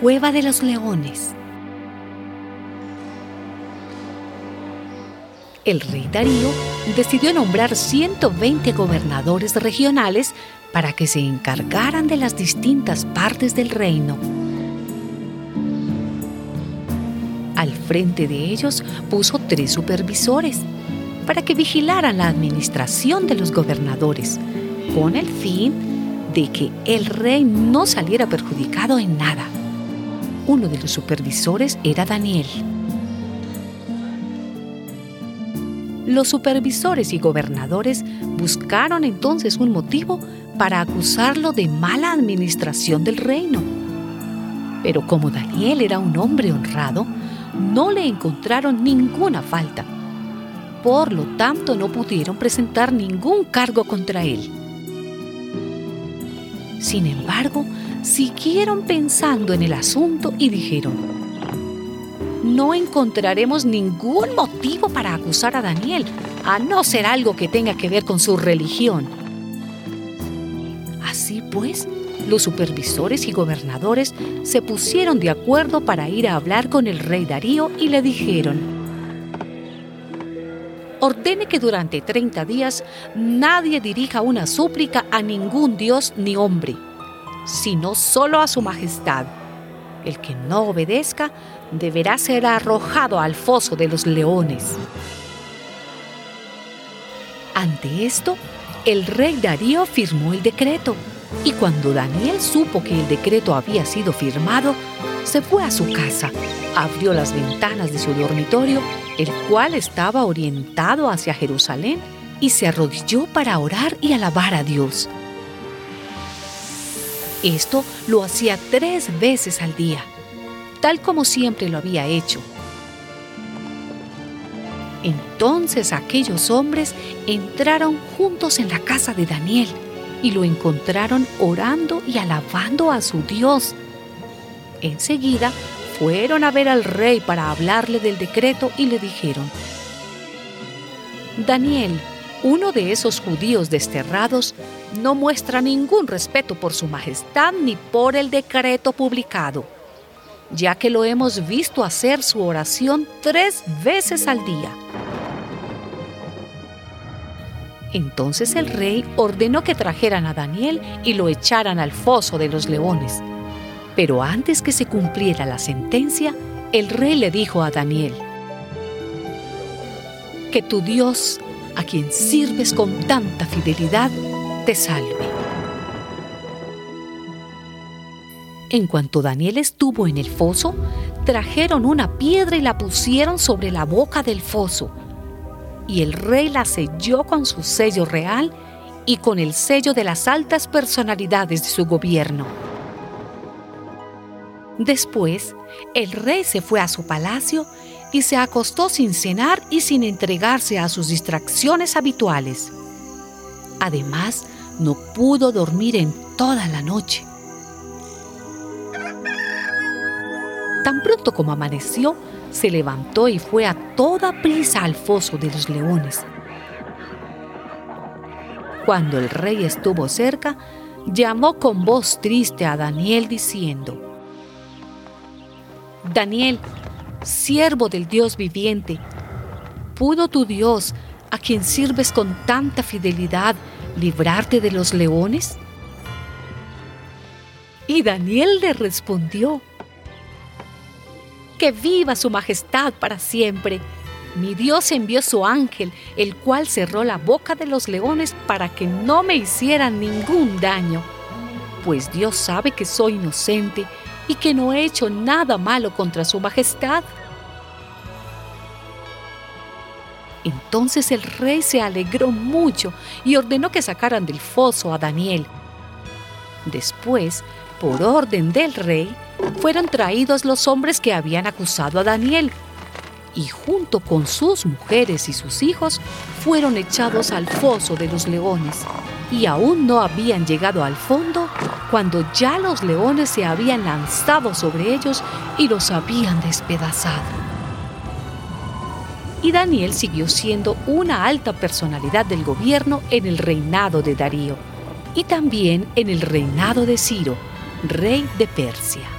cueva de los leones. El rey Darío decidió nombrar 120 gobernadores regionales para que se encargaran de las distintas partes del reino. Al frente de ellos puso tres supervisores para que vigilaran la administración de los gobernadores, con el fin de que el rey no saliera perjudicado en nada. Uno de los supervisores era Daniel. Los supervisores y gobernadores buscaron entonces un motivo para acusarlo de mala administración del reino. Pero como Daniel era un hombre honrado, no le encontraron ninguna falta. Por lo tanto, no pudieron presentar ningún cargo contra él. Sin embargo, siguieron pensando en el asunto y dijeron, no encontraremos ningún motivo para acusar a Daniel, a no ser algo que tenga que ver con su religión. Así pues, los supervisores y gobernadores se pusieron de acuerdo para ir a hablar con el rey Darío y le dijeron, ordene que durante 30 días nadie dirija una súplica a ningún dios ni hombre, sino solo a su majestad. El que no obedezca deberá ser arrojado al foso de los leones. Ante esto, el rey Darío firmó el decreto y cuando Daniel supo que el decreto había sido firmado, se fue a su casa, abrió las ventanas de su dormitorio, el cual estaba orientado hacia Jerusalén, y se arrodilló para orar y alabar a Dios. Esto lo hacía tres veces al día, tal como siempre lo había hecho. Entonces aquellos hombres entraron juntos en la casa de Daniel y lo encontraron orando y alabando a su Dios. Enseguida fueron a ver al rey para hablarle del decreto y le dijeron, Daniel, uno de esos judíos desterrados, no muestra ningún respeto por su majestad ni por el decreto publicado, ya que lo hemos visto hacer su oración tres veces al día. Entonces el rey ordenó que trajeran a Daniel y lo echaran al foso de los leones. Pero antes que se cumpliera la sentencia, el rey le dijo a Daniel, Que tu Dios, a quien sirves con tanta fidelidad, te salve. En cuanto Daniel estuvo en el foso, trajeron una piedra y la pusieron sobre la boca del foso y el rey la selló con su sello real y con el sello de las altas personalidades de su gobierno. Después, el rey se fue a su palacio y se acostó sin cenar y sin entregarse a sus distracciones habituales. Además, no pudo dormir en toda la noche. Tan pronto como amaneció, se levantó y fue a toda prisa al foso de los leones. Cuando el rey estuvo cerca, llamó con voz triste a Daniel diciendo, Daniel, siervo del Dios viviente, ¿pudo tu Dios, a quien sirves con tanta fidelidad, librarte de los leones? Y Daniel le respondió, que viva su majestad para siempre. Mi Dios envió su ángel, el cual cerró la boca de los leones para que no me hicieran ningún daño. Pues Dios sabe que soy inocente y que no he hecho nada malo contra su majestad. Entonces el rey se alegró mucho y ordenó que sacaran del foso a Daniel. Después, por orden del rey, fueron traídos los hombres que habían acusado a Daniel, y junto con sus mujeres y sus hijos fueron echados al foso de los leones. Y aún no habían llegado al fondo cuando ya los leones se habían lanzado sobre ellos y los habían despedazado. Y Daniel siguió siendo una alta personalidad del gobierno en el reinado de Darío y también en el reinado de Ciro, rey de Persia.